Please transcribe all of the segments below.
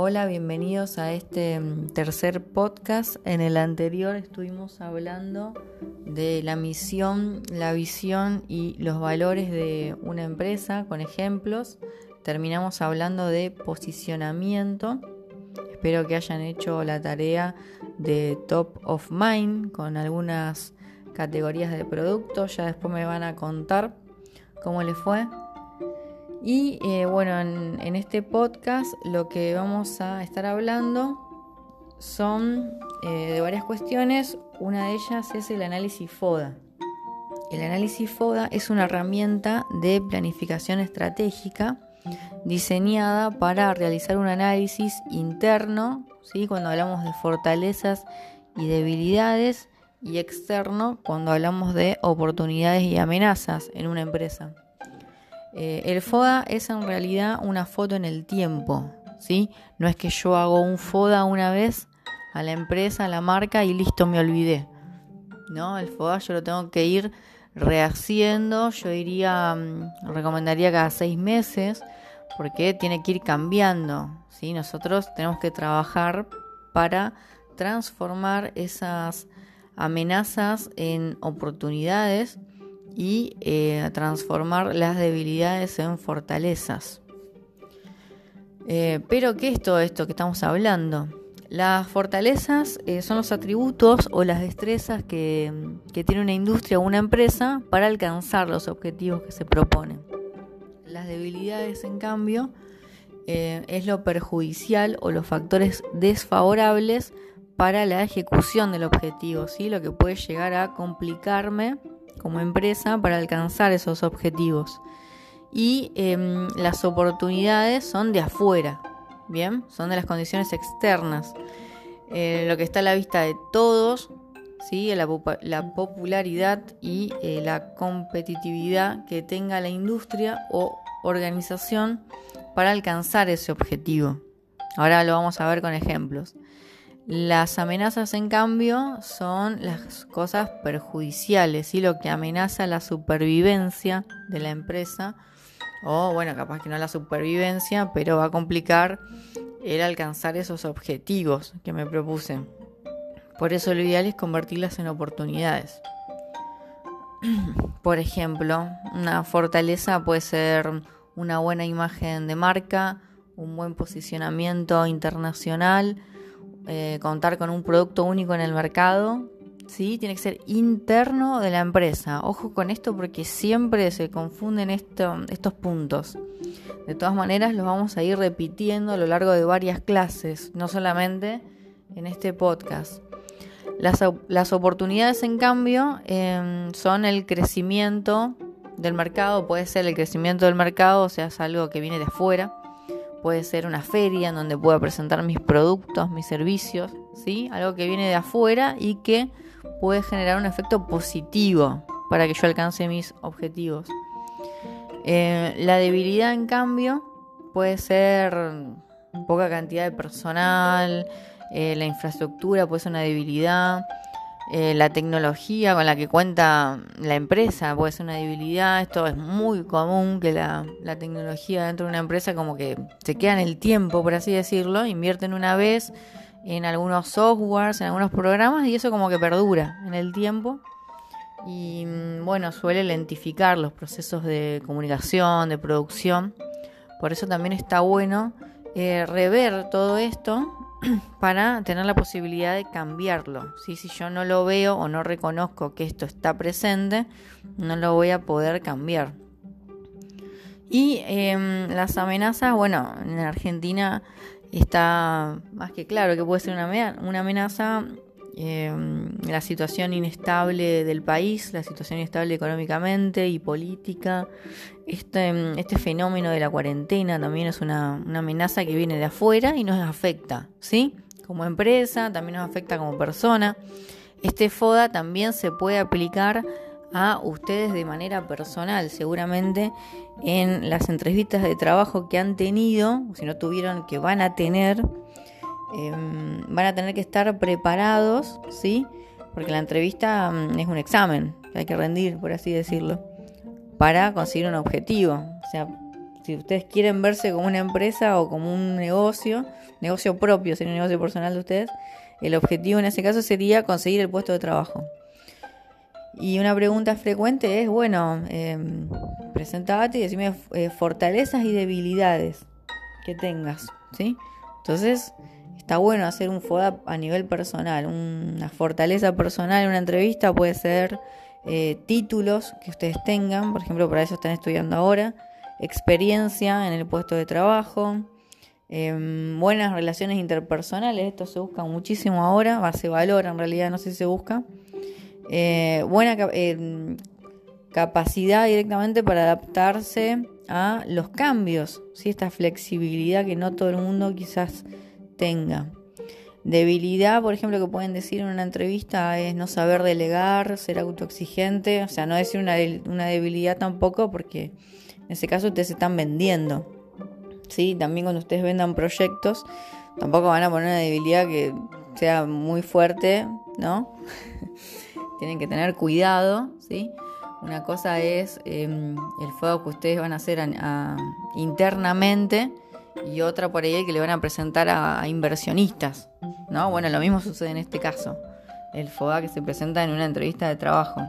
Hola, bienvenidos a este mm, tercer podcast. En el anterior estuvimos hablando de la misión, la visión y los valores de una empresa con ejemplos. Terminamos hablando de posicionamiento. Espero que hayan hecho la tarea de top of mind con algunas categorías de productos. Ya después me van a contar cómo les fue. Y eh, bueno, en, este podcast lo que vamos a estar hablando son eh, de varias cuestiones. Una de ellas es el análisis FODA. El análisis FODA es una herramienta de planificación estratégica diseñada para realizar un análisis interno, ¿sí? cuando hablamos de fortalezas y debilidades, y externo cuando hablamos de oportunidades y amenazas en una empresa. Eh, el FODA es en realidad una foto en el tiempo, ¿sí? No es que yo hago un FODA una vez a la empresa, a la marca y listo, me olvidé. ¿No? El FODA yo lo tengo que ir rehaciendo, yo iría, mm, recomendaría cada seis meses, porque tiene que ir cambiando, ¿sí? Nosotros tenemos que trabajar para transformar esas amenazas en oportunidades y eh, transformar las debilidades en fortalezas. Eh, pero, ¿qué es todo esto que estamos hablando? Las fortalezas eh, son los atributos o las destrezas que, tiene una industria o una empresa para alcanzar los objetivos que se proponen. Las debilidades, en cambio, es lo perjudicial o los factores desfavorables para la ejecución del objetivo, ¿sí? lo que puede llegar a complicarme como empresa para alcanzar esos objetivos. Y em, las oportunidades son de afuera, ¿bien? Son de las condiciones externas. Eh, lo que está a la vista de todos, ¿sí? la, la popularidad y eh, la competitividad que tenga la industria o organización para alcanzar ese objetivo. Ahora lo vamos a ver con ejemplos. Las amenazas, en cambio, son las cosas perjudiciales, y lo que amenaza la supervivencia de la empresa, o bueno, capaz que no la supervivencia, pero va a complicar el alcanzar esos objetivos que me propuse. Por eso lo ideal es convertirlas en oportunidades. Por ejemplo, una fortaleza puede ser una buena imagen de marca, un buen posicionamiento internacional, eh, contar con un producto único en el mercado, ¿sí? Tiene que ser interno de la empresa. Ojo con esto porque siempre se confunden estos puntos. De todas maneras, los vamos a ir repitiendo a lo largo de varias clases, no solamente en este podcast. Las, oportunidades, en cambio, em, son el crecimiento del mercado, puede ser el crecimiento del mercado, o sea, es algo que viene de afuera, puede ser una feria en donde pueda presentar mis productos, mis servicios, ¿sí? Algo que viene de afuera y que puede generar un efecto positivo para que yo alcance mis objetivos. Eh, la debilidad, en cambio, puede ser poca cantidad de personal, eh, la infraestructura puede ser una debilidad, eh, la tecnología con la que cuenta la empresa puede ser una debilidad. Esto es muy común que la, tecnología dentro de una empresa como que se queda en el tiempo, por así decirlo, invierten una vez en algunos softwares, en algunos programas y eso como que perdura en el tiempo. Y mm, bueno, suele lentificar los procesos de comunicación, de producción. Por eso también está bueno eh, rever todo esto para tener la posibilidad de cambiarlo. Si yo no lo veo o no reconozco que esto está presente, no lo voy a poder cambiar. Y em, las amenazas, bueno, en Argentina está más que claro que puede ser una, una amenaza Em, la situación inestable del país, la situación inestable económicamente y política. Este, este fenómeno de la cuarentena también es una, amenaza que viene de afuera y nos afecta, ¿sí? Como empresa, también nos afecta como persona. Este FODA también se puede aplicar a ustedes de manera personal, seguramente en las entrevistas de trabajo que han tenido, si no tuvieron, que van a tener, Em, van a tener que estar preparados, ¿sí? Porque la entrevista mm, es un examen que hay que rendir, por así decirlo, para conseguir un objetivo. O sea, si ustedes quieren verse como una empresa o como un negocio, negocio propio, sería un negocio personal de ustedes, el objetivo en ese caso sería conseguir el puesto de trabajo. Y una pregunta frecuente es, bueno, eh, presentate y decime eh, fortalezas y debilidades que tengas, ¿sí? Entonces, está bueno hacer un FODA a nivel personal, una fortaleza personal en una entrevista puede ser eh, títulos que ustedes tengan, por ejemplo, para eso están estudiando ahora, experiencia en el puesto de trabajo, em, buenas relaciones interpersonales, esto se busca muchísimo ahora, se valora en realidad, no sé si se busca. Eh, buena em, capacidad directamente para adaptarse a los cambios, ¿sí? esta flexibilidad que no todo el mundo quizás tenga. Debilidad, por ejemplo, que pueden decir en una entrevista es no saber delegar, ser autoexigente, o sea, no decir una, una debilidad tampoco porque en ese caso ustedes se están vendiendo. ¿sí? También cuando ustedes vendan proyectos, tampoco van a poner una debilidad que sea muy fuerte, ¿no? Tienen que tener cuidado, ¿sí? Una cosa es em, el fuego que ustedes van a hacer internamente y otra por ahí que le van a presentar a, inversionistas, ¿no? Bueno, lo mismo sucede en este caso. El FOA que se presenta en una entrevista de trabajo.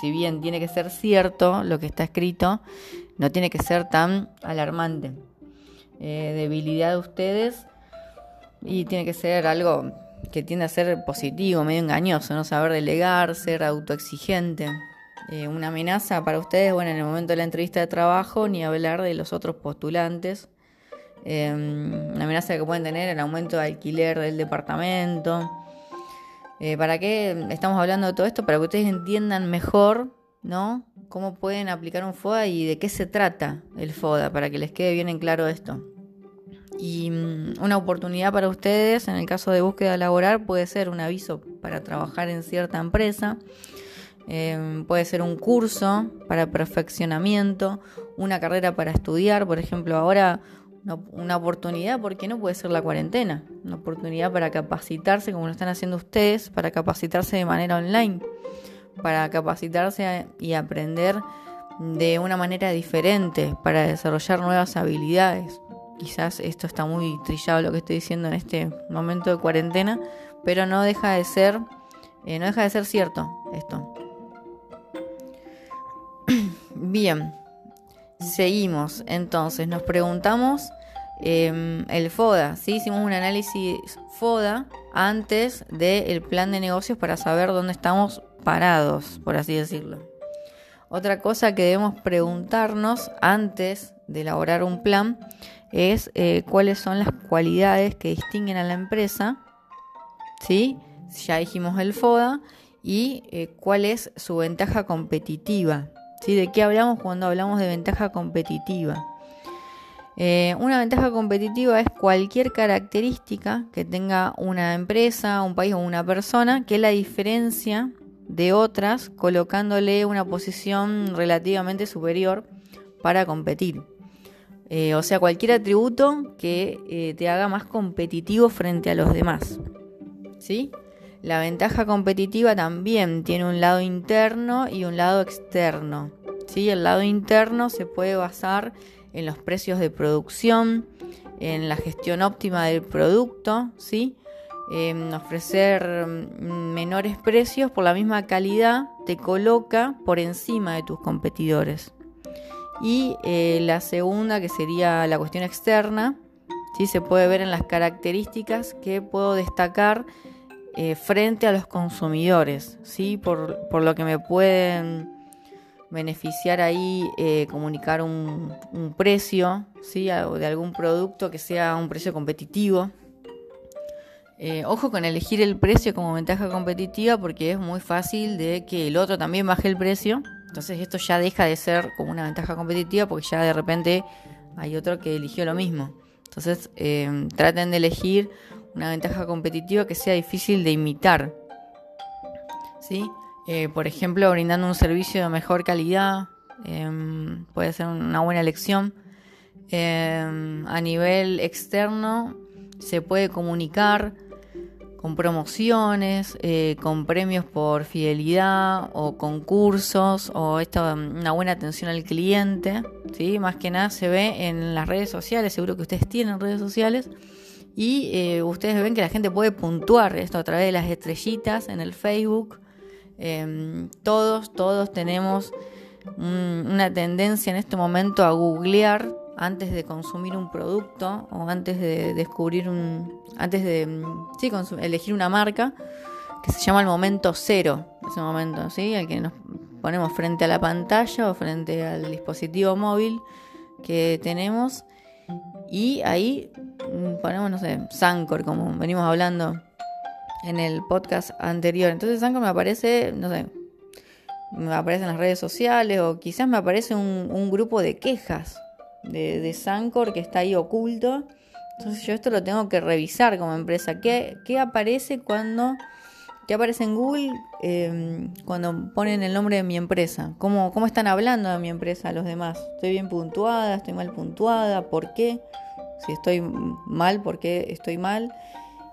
Si bien tiene que ser cierto lo que está escrito, no tiene que ser tan alarmante. Eh, debilidad de ustedes y tiene que ser algo que tiende a ser positivo, medio engañoso, no saber delegar, ser autoexigente. Eh, una amenaza para ustedes, bueno, en el momento de la entrevista de trabajo, ni hablar de los otros postulantes Em, una amenaza que pueden tener el aumento de alquiler del departamento. Eh, ¿Para qué estamos hablando de todo esto? Para que ustedes entiendan mejor, ¿no? Cómo pueden aplicar un FODA y de qué se trata el FODA, para que les quede bien en claro esto. Y mm, una oportunidad para ustedes, en el caso de búsqueda laboral, puede ser un aviso para trabajar en cierta empresa, em, puede ser un curso para perfeccionamiento, una carrera para estudiar, por ejemplo, ahora una, oportunidad, porque no puede ser la cuarentena, una oportunidad para capacitarse como lo están haciendo ustedes, para capacitarse de manera online, para capacitarse y aprender de una manera diferente, para desarrollar nuevas habilidades. Quizás esto está muy trillado lo que estoy diciendo en este momento de cuarentena, pero no deja de ser, eh, no deja de ser cierto esto. Bien. Seguimos, entonces nos preguntamos em, el FODA, ¿sí? hicimos un análisis FODA antes del plan de negocios para saber dónde estamos parados, por así decirlo. Otra cosa que debemos preguntarnos antes de elaborar un plan es eh, cuáles son las cualidades que distinguen a la empresa, ¿sí? Ya dijimos el FODA y eh, cuál es su ventaja competitiva. ¿De qué hablamos cuando hablamos de ventaja competitiva? Eh, una ventaja competitiva es cualquier característica que tenga una empresa, un país o una persona que la diferencia de otras colocándole una posición relativamente superior para competir. Eh, o sea, cualquier atributo que eh, te haga más competitivo frente a los demás. ¿Sí? La ventaja competitiva también tiene un lado interno y un lado externo. ¿sí? El lado interno se puede basar en los precios de producción, en la gestión óptima del producto, ¿sí? En ofrecer mm, menores precios por la misma calidad te coloca por encima de tus competidores. Y eh, la segunda, que sería la cuestión externa, ¿sí? se puede ver en las características que puedo destacar eh, frente a los consumidores, ¿sí? Por, por, lo que me pueden beneficiar ahí eh, comunicar un, precio, ¿sí? de algún producto que sea un precio competitivo. Eh, ojo con elegir el precio como ventaja competitiva porque es muy fácil de que el otro también baje el precio. Entonces esto ya deja de ser como una ventaja competitiva porque ya de repente hay otro que eligió lo mismo. Entonces traten de elegir una ventaja competitiva que sea difícil de imitar. ¿Sí? Eh, por ejemplo, brindando un servicio de mejor calidad, em, puede ser una buena elección. Em, a nivel externo, se puede comunicar con promociones, eh, con premios por fidelidad o concursos o esta, una buena atención al cliente. ¿sí? Más que nada se ve en las redes sociales, seguro que ustedes tienen redes sociales. Y eh, ustedes ven que la gente puede puntuar esto a través de las estrellitas en el Facebook. Em, todos, todos tenemos una tendencia en este momento a googlear antes de consumir un producto o antes de descubrir un, antes de mm, sí, elegir una marca que se llama el momento cero, ese momento, ¿sí? El que nos ponemos frente a la pantalla o frente al dispositivo móvil que tenemos y ahí mm, ponemos, no sé, Sancor, como venimos hablando en el podcast anterior. Entonces Sancor me aparece, no sé, me aparece en las redes sociales o quizás me aparece un, grupo de quejas de, de Sancor que está ahí oculto. Entonces yo esto lo tengo que revisar como empresa. ¿Qué, qué aparece cuando... ¿Qué aparece en Google em, cuando ponen el nombre de mi empresa? ¿Cómo, ¿Cómo están hablando de mi empresa a los demás? ¿Estoy bien puntuada? ¿Estoy mal puntuada? ¿Por qué? Si estoy mal, ¿por qué estoy mal?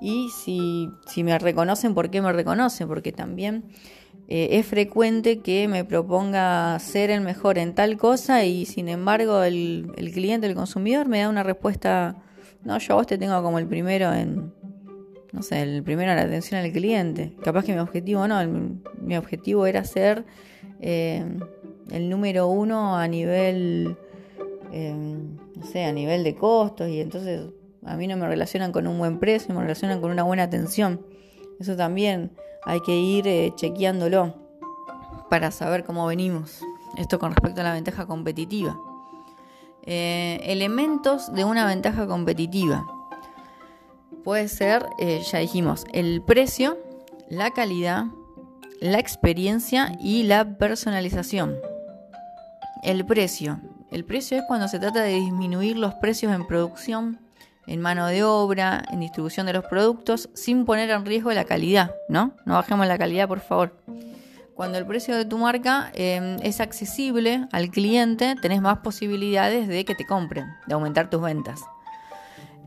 Y si, si me reconocen, ¿por qué me reconocen? Porque también eh, es frecuente que me proponga ser el mejor en tal cosa y sin embargo el, cliente, el consumidor me da una respuesta, no, yo a vos te tengo como el primero en, no sé, el primero la atención al cliente. Capaz que mi objetivo no, mi objetivo era ser eh, el número uno a nivel, eh, no sé, a nivel de costos y entonces a mí no me relacionan con un buen precio, me relacionan con una buena atención. Eso también hay que ir eh, chequeándolo para saber cómo venimos. Esto con respecto a la ventaja competitiva. Elementos de una ventaja competitiva. Puede ser, eh, ya dijimos, el precio, la calidad, la experiencia y la personalización. El precio. El precio es cuando se trata de disminuir los precios en producción en mano de obra, en distribución de los productos, sin poner en riesgo la calidad, ¿no? No bajemos la calidad, por favor. Cuando el precio de tu marca em, es accesible al cliente, tenés más posibilidades de que te compren, de aumentar tus ventas.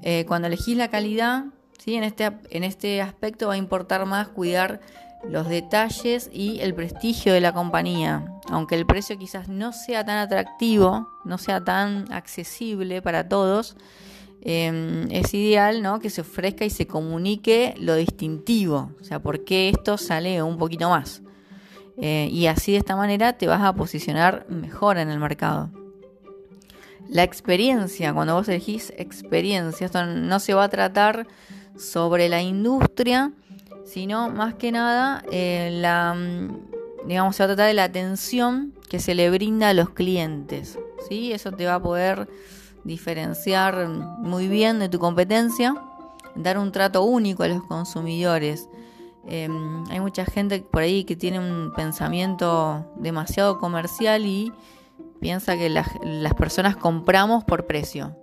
Eh, cuando elegís la calidad, ¿sí? en, este, en este aspecto va a importar más cuidar los detalles y el prestigio de la compañía. Aunque el precio quizás no sea tan atractivo, no sea tan accesible para todos, Em, es ideal ¿no? que se ofrezca y se comunique lo distintivo, o sea, por qué esto sale un poquito más. Eh, y así de esta manera te vas a posicionar mejor en el mercado. La experiencia, cuando vos elegís experiencia, esto no se va a tratar sobre la industria, sino más que nada eh, la, digamos, se va a tratar de la atención que se le brinda a los clientes. ¿sí? Eso te va a poder diferenciar muy bien de tu competencia, dar un trato único a los consumidores. Em, hay mucha gente por ahí que tiene un pensamiento demasiado comercial y piensa que las, las personas compramos por precio.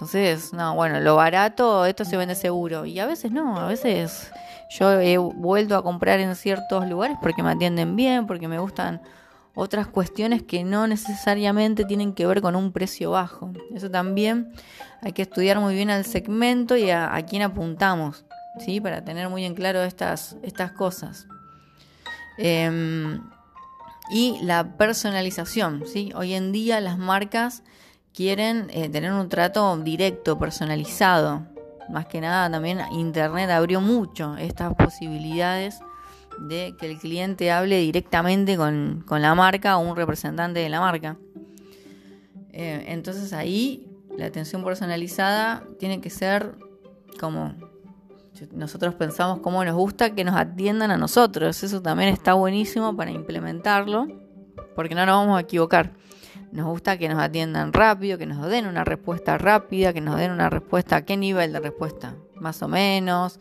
Entonces, no, bueno, lo barato, esto se vende seguro. Y a veces no, a veces yo he vuelto a comprar en ciertos lugares porque me atienden bien, porque me gustan otras cuestiones que no necesariamente tienen que ver con un precio bajo. Eso también hay que estudiar muy bien al segmento y a, quién apuntamos, ¿sí? para tener muy en claro estas, estas cosas. Em, y la personalización. ¿sí? Hoy en día las marcas quieren eh, tener un trato directo, personalizado. Más que nada también Internet abrió mucho estas posibilidades de que el cliente hable directamente con, la marca o un representante de la marca. Eh, entonces ahí la atención personalizada tiene que ser como nosotros pensamos cómo nos gusta que nos atiendan a nosotros. Eso también está buenísimo para implementarlo, porque no nos vamos a equivocar. Nos gusta que nos atiendan rápido, que nos den una respuesta rápida, que nos den una respuesta, ¿a qué nivel de respuesta? Más o menos,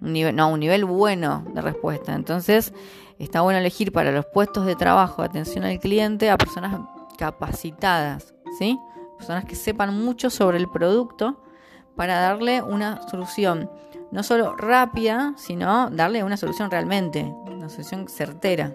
un nivel, no, un nivel bueno de respuesta. Entonces, está bueno elegir para los puestos de trabajo, atención al cliente, a personas capacitadas, ¿sí? Personas que sepan mucho sobre el producto para darle una solución, no solo rápida, sino darle una solución realmente, una solución certera.